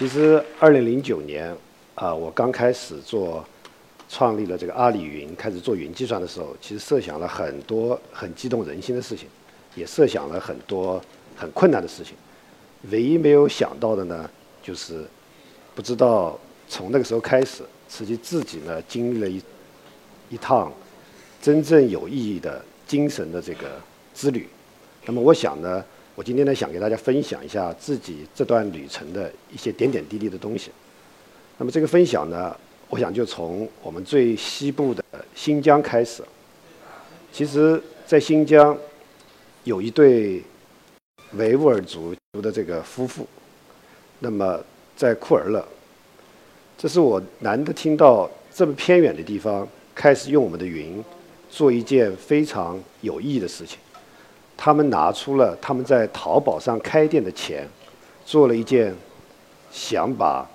其实，二零零九年啊，我刚开始做，创立了这个阿里云，开始做云计算的时候，其实设想了很多很激动人心的事情，也设想了很多很困难的事情。唯一没有想到的呢，就是不知道从那个时候开始，实际自己呢经历了一一趟真正有意义的精神的这个之旅。那么，我想呢。我今天呢，想给大家分享一下自己这段旅程的一些点点滴滴的东西。那么这个分享呢，我想就从我们最西部的新疆开始。其实，在新疆有一对维吾尔族的这个夫妇，那么在库尔勒，这是我难得听到这么偏远的地方开始用我们的云做一件非常有意义的事情。他们拿出了他们在淘宝上开店的钱，做了一件想把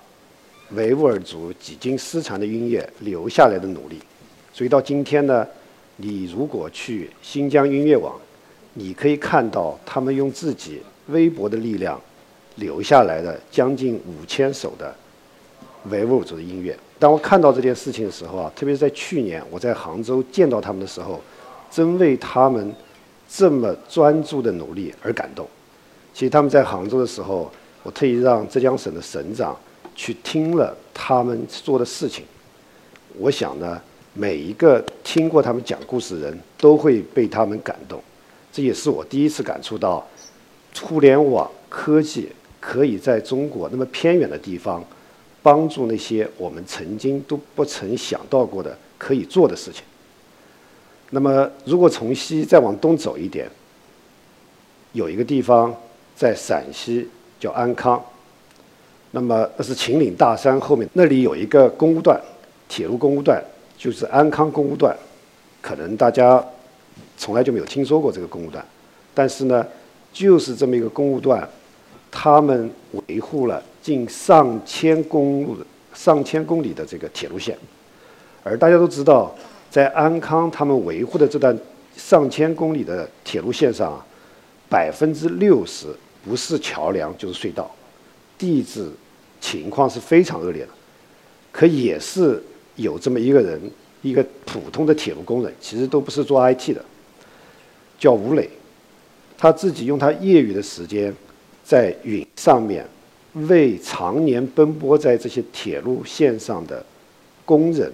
维吾尔族几经失传的音乐留下来的努力。所以到今天呢，你如果去新疆音乐网，你可以看到他们用自己微薄的力量留下来的将近五千首的维吾尔族的音乐。当我看到这件事情的时候啊，特别是在去年我在杭州见到他们的时候，真为他们。这么专注的努力而感动。其实他们在杭州的时候，我特意让浙江省的省长去听了他们做的事情。我想呢，每一个听过他们讲故事的人都会被他们感动。这也是我第一次感触到，互联网科技可以在中国那么偏远的地方，帮助那些我们曾经都不曾想到过的可以做的事情。那么，如果从西再往东走一点，有一个地方在陕西叫安康。那么那是秦岭大山后面，那里有一个公路段，铁路公路段，就是安康公路段。可能大家从来就没有听说过这个公路段，但是呢，就是这么一个公路段，他们维护了近上千公路、上千公里的这个铁路线，而大家都知道。在安康，他们维护的这段上千公里的铁路线上，百分之六十不是桥梁就是隧道，地质情况是非常恶劣的。可也是有这么一个人，一个普通的铁路工人，其实都不是做 IT 的，叫吴磊，他自己用他业余的时间，在云上面为常年奔波在这些铁路线上的工人。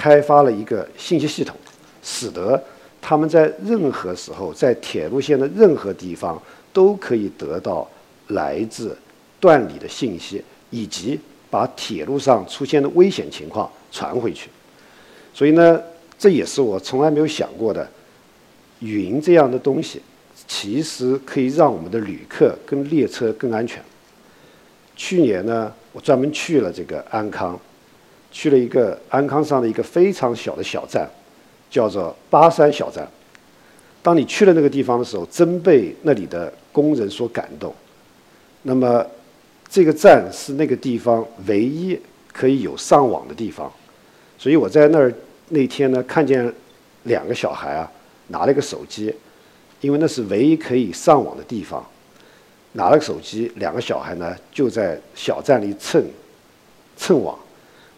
开发了一个信息系统，使得他们在任何时候在铁路线的任何地方都可以得到来自段里的信息，以及把铁路上出现的危险情况传回去。所以呢，这也是我从来没有想过的，云这样的东西其实可以让我们的旅客跟列车更安全。去年呢，我专门去了这个安康。去了一个安康上的一个非常小的小站，叫做巴山小站。当你去了那个地方的时候，真被那里的工人所感动。那么，这个站是那个地方唯一可以有上网的地方。所以我在那儿那天呢，看见两个小孩啊，拿了个手机，因为那是唯一可以上网的地方。拿了个手机，两个小孩呢就在小站里蹭蹭网。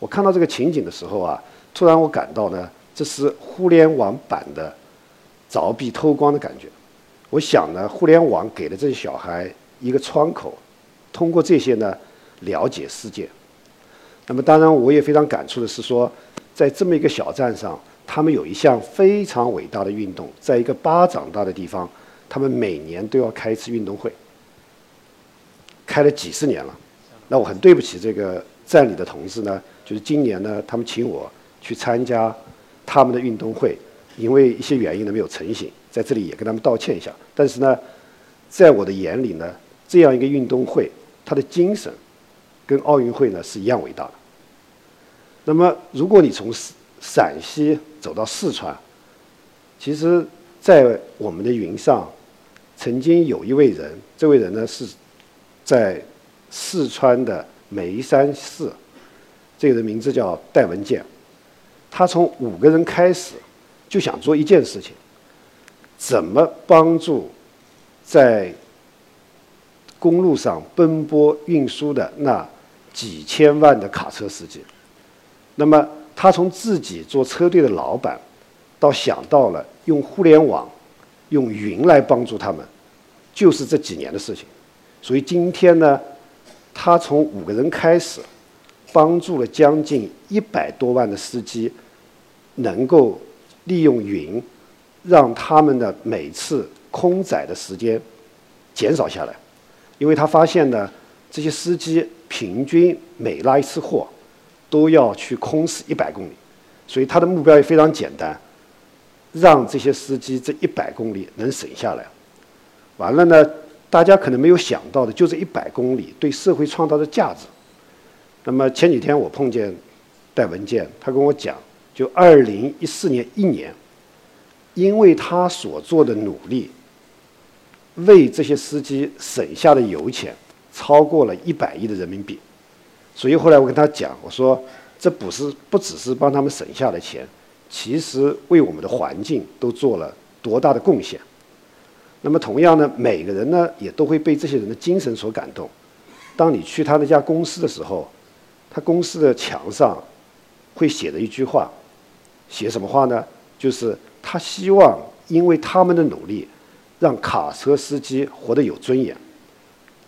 我看到这个情景的时候啊，突然我感到呢，这是互联网版的凿壁偷光的感觉。我想呢，互联网给了这些小孩一个窗口，通过这些呢了解世界。那么当然，我也非常感触的是说，在这么一个小站上，他们有一项非常伟大的运动，在一个巴掌大的地方，他们每年都要开一次运动会，开了几十年了。那我很对不起这个站里的同志呢。就是今年呢，他们请我去参加他们的运动会，因为一些原因呢没有成行，在这里也跟他们道歉一下。但是呢，在我的眼里呢，这样一个运动会，它的精神跟奥运会呢是一样伟大的。那么，如果你从陕西走到四川，其实，在我们的云上，曾经有一位人，这位人呢是在四川的梅山市。这个人名字叫戴文健，他从五个人开始就想做一件事情：怎么帮助在公路上奔波运输的那几千万的卡车司机。那么，他从自己做车队的老板，到想到了用互联网、用云来帮助他们，就是这几年的事情。所以今天呢，他从五个人开始，帮助了将近一百多万的司机，能够利用云，让他们的每次空载的时间减少下来。因为他发现呢，这些司机平均每拉一次货，都要去空驶一百公里，所以他的目标也非常简单，让这些司机这一百公里能省下来。完了呢，大家可能没有想到的，就这一百公里对社会创造的价值。那么前几天我碰见戴文健，他跟我讲，就二零一四年一年，因为他所做的努力。为这些司机省下的油钱超过了一百亿的人民币，所以后来我跟他讲，我说这不是不只是帮他们省下的钱，其实为我们的环境都做了多大的贡献。那么同样呢，每个人呢也都会被这些人的精神所感动。当你去他那家公司的时候，他公司的墙上会写着一句话，写什么话呢？就是他希望因为他们的努力。让卡车司机活得有尊严。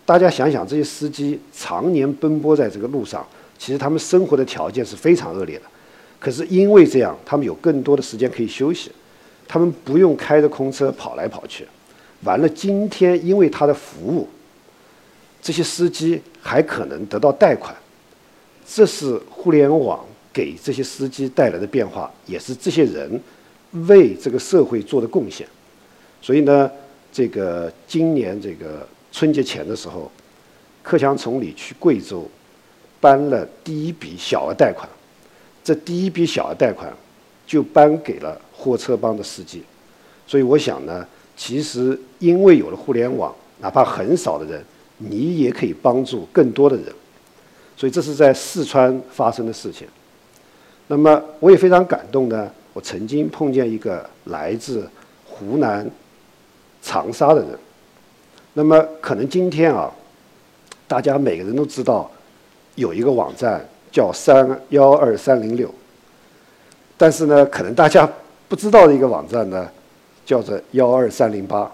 大家想想，这些司机常年奔波在这个路上，其实他们生活的条件是非常恶劣的。可是因为这样，他们有更多的时间可以休息，他们不用开着空车跑来跑去。完了，今天因为他的服务，这些司机还可能得到贷款。这是互联网给这些司机带来的变化，也是这些人为这个社会做的贡献。所以呢。这个今年这个春节前的时候，克强总理去贵州，颁了第一笔小额贷款，这第一笔小额贷款就颁给了货车帮的司机，所以我想呢，其实因为有了互联网，哪怕很少的人，你也可以帮助更多的人，所以这是在四川发生的事情。那么我也非常感动呢，我曾经碰见一个来自湖南。长沙的人，那么可能今天啊，大家每个人都知道有一个网站叫三幺二三零六，但是呢，可能大家不知道的一个网站呢，叫做幺二三零八。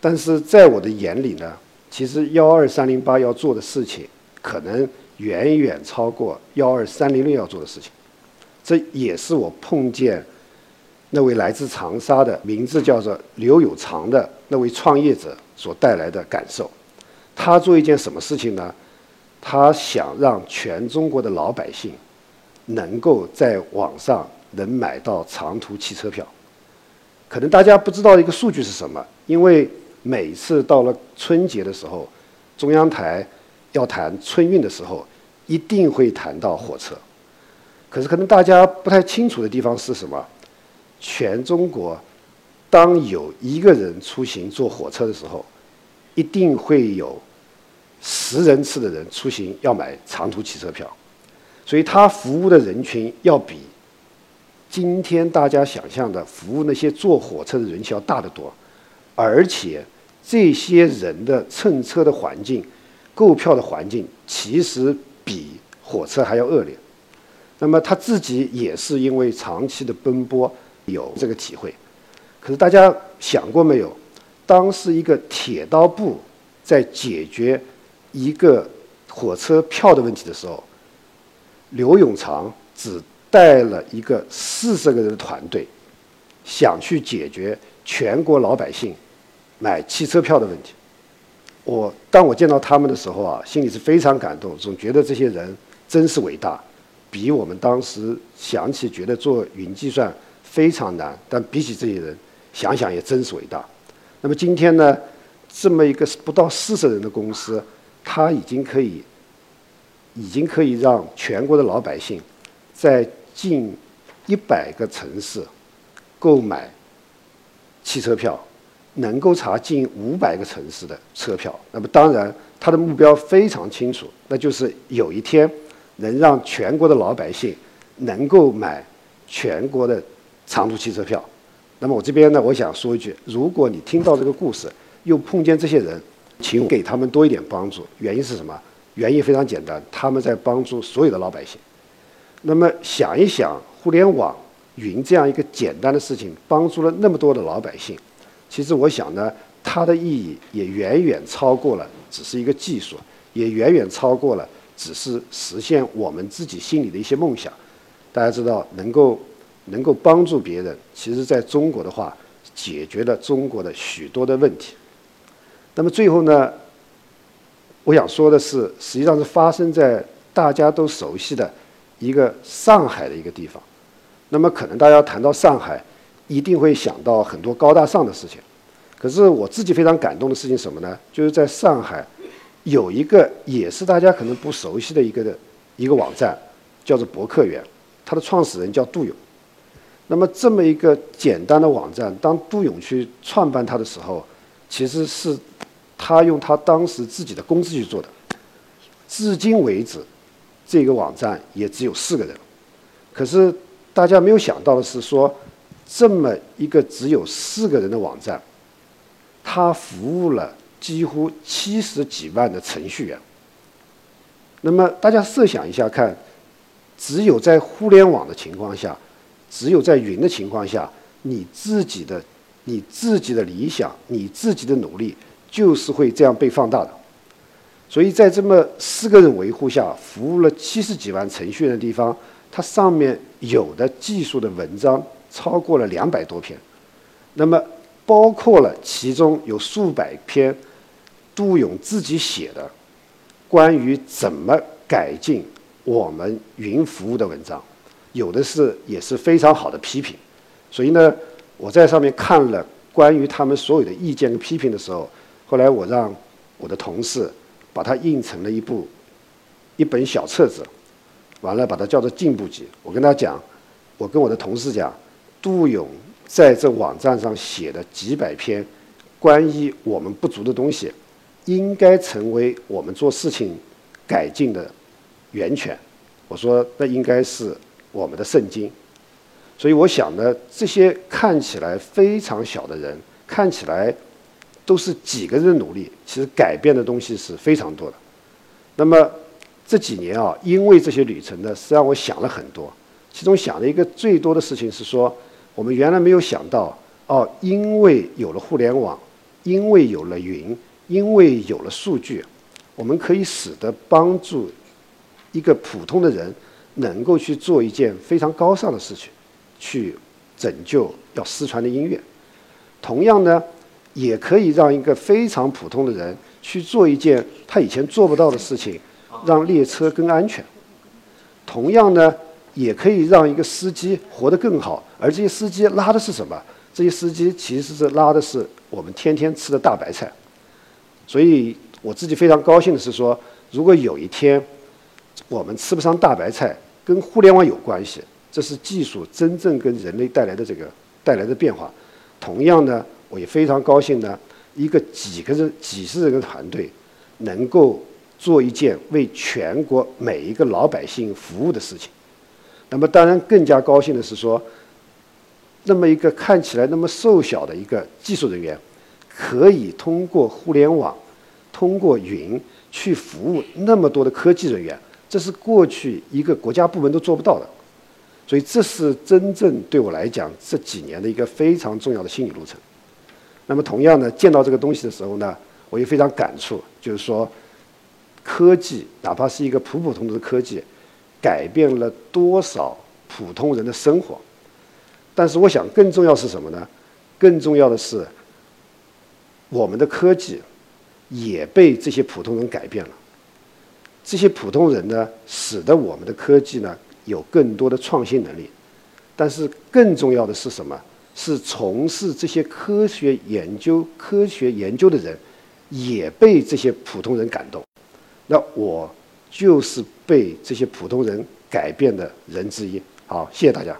但是在我的眼里呢，其实幺二三零八要做的事情，可能远远超过幺二三零六要做的事情。这也是我碰见。那位来自长沙的名字叫做刘有常的那位创业者所带来的感受，他做一件什么事情呢？他想让全中国的老百姓能够在网上能买到长途汽车票。可能大家不知道一个数据是什么，因为每次到了春节的时候，中央台要谈春运的时候，一定会谈到火车。可是可能大家不太清楚的地方是什么？全中国，当有一个人出行坐火车的时候，一定会有十人次的人出行要买长途汽车票，所以他服务的人群要比今天大家想象的服务那些坐火车的人群要大得多，而且这些人的乘车的环境、购票的环境其实比火车还要恶劣。那么他自己也是因为长期的奔波。有这个体会，可是大家想过没有？当是一个铁道部在解决一个火车票的问题的时候，刘永长只带了一个四十个人的团队，想去解决全国老百姓买汽车票的问题。我当我见到他们的时候啊，心里是非常感动，总觉得这些人真是伟大，比我们当时想起觉得做云计算。非常难，但比起这些人，想想也真是伟大。那么今天呢，这么一个不到四十人的公司，它已经可以，已经可以让全国的老百姓，在近一百个城市购买汽车票，能够查近五百个城市的车票。那么当然，他的目标非常清楚，那就是有一天能让全国的老百姓能够买全国的。长途汽车票，那么我这边呢，我想说一句：如果你听到这个故事，又碰见这些人，请给他们多一点帮助。原因是什么？原因非常简单，他们在帮助所有的老百姓。那么想一想，互联网云这样一个简单的事情，帮助了那么多的老百姓。其实我想呢，它的意义也远远超过了只是一个技术，也远远超过了只是实现我们自己心里的一些梦想。大家知道，能够能够帮助别人，其实在中国的话，解决了中国的许多的问题。那么最后呢，我想说的是，实际上是发生在大家都熟悉的一个上海的一个地方。那么可能大家谈到上海，一定会想到很多高大上的事情。可是我自己非常感动的事情什么呢？就是在上海有一个也是大家可能不熟悉的一个的一个网站，叫做博客园。它的创始人叫杜勇。那么这么一个简单的网站，当杜勇去创办它的时候，其实是他用他当时自己的工资去做的。至今为止，这个网站也只有四个人。可是大家没有想到的是，说这么一个只有四个人的网站，它服务了几乎七十几万的程序员。那么大家设想一下看。只有在互联网的情况下，只有在云的情况下，你自己的、你自己的理想、你自己的努力，就是会这样被放大的。所以在这么四个人维护下，服务了七十几万程序员的地方，它上面有的技术的文章超过了两百多篇，那么包括了其中有数百篇杜勇自己写的关于怎么改进。我们云服务的文章，有的是也是非常好的批评，所以呢，我在上面看了关于他们所有的意见跟批评的时候，后来我让我的同事把它印成了一部一本小册子，完了把它叫做进步集。我跟他讲，我跟我的同事讲，杜勇在这网站上写的几百篇关于我们不足的东西，应该成为我们做事情改进的。源泉，我说那应该是我们的圣经，所以我想呢，这些看起来非常小的人，看起来都是几个人的努力，其实改变的东西是非常多的。那么这几年啊，因为这些旅程呢，实际上我想了很多，其中想了一个最多的事情是说，我们原来没有想到哦，因为有了互联网，因为有了云，因为有了数据，我们可以使得帮助。一个普通的人能够去做一件非常高尚的事情，去拯救要失传的音乐。同样呢，也可以让一个非常普通的人去做一件他以前做不到的事情，让列车更安全。同样呢，也可以让一个司机活得更好。而这些司机拉的是什么？这些司机其实是拉的是我们天天吃的大白菜。所以我自己非常高兴的是说，如果有一天，我们吃不上大白菜，跟互联网有关系，这是技术真正跟人类带来的这个带来的变化。同样呢，我也非常高兴呢，一个几个人、几十人的团队，能够做一件为全国每一个老百姓服务的事情。那么，当然更加高兴的是说，那么一个看起来那么瘦小的一个技术人员，可以通过互联网、通过云去服务那么多的科技人员。这是过去一个国家部门都做不到的，所以这是真正对我来讲这几年的一个非常重要的心理路程。那么同样呢，见到这个东西的时候呢，我也非常感触，就是说，科技哪怕是一个普普通通的科技，改变了多少普通人的生活。但是我想更重要是什么呢？更重要的是，我们的科技也被这些普通人改变了。这些普通人呢，使得我们的科技呢有更多的创新能力，但是更重要的是什么？是从事这些科学研究、科学研究的人也被这些普通人感动。那我就是被这些普通人改变的人之一。好，谢谢大家。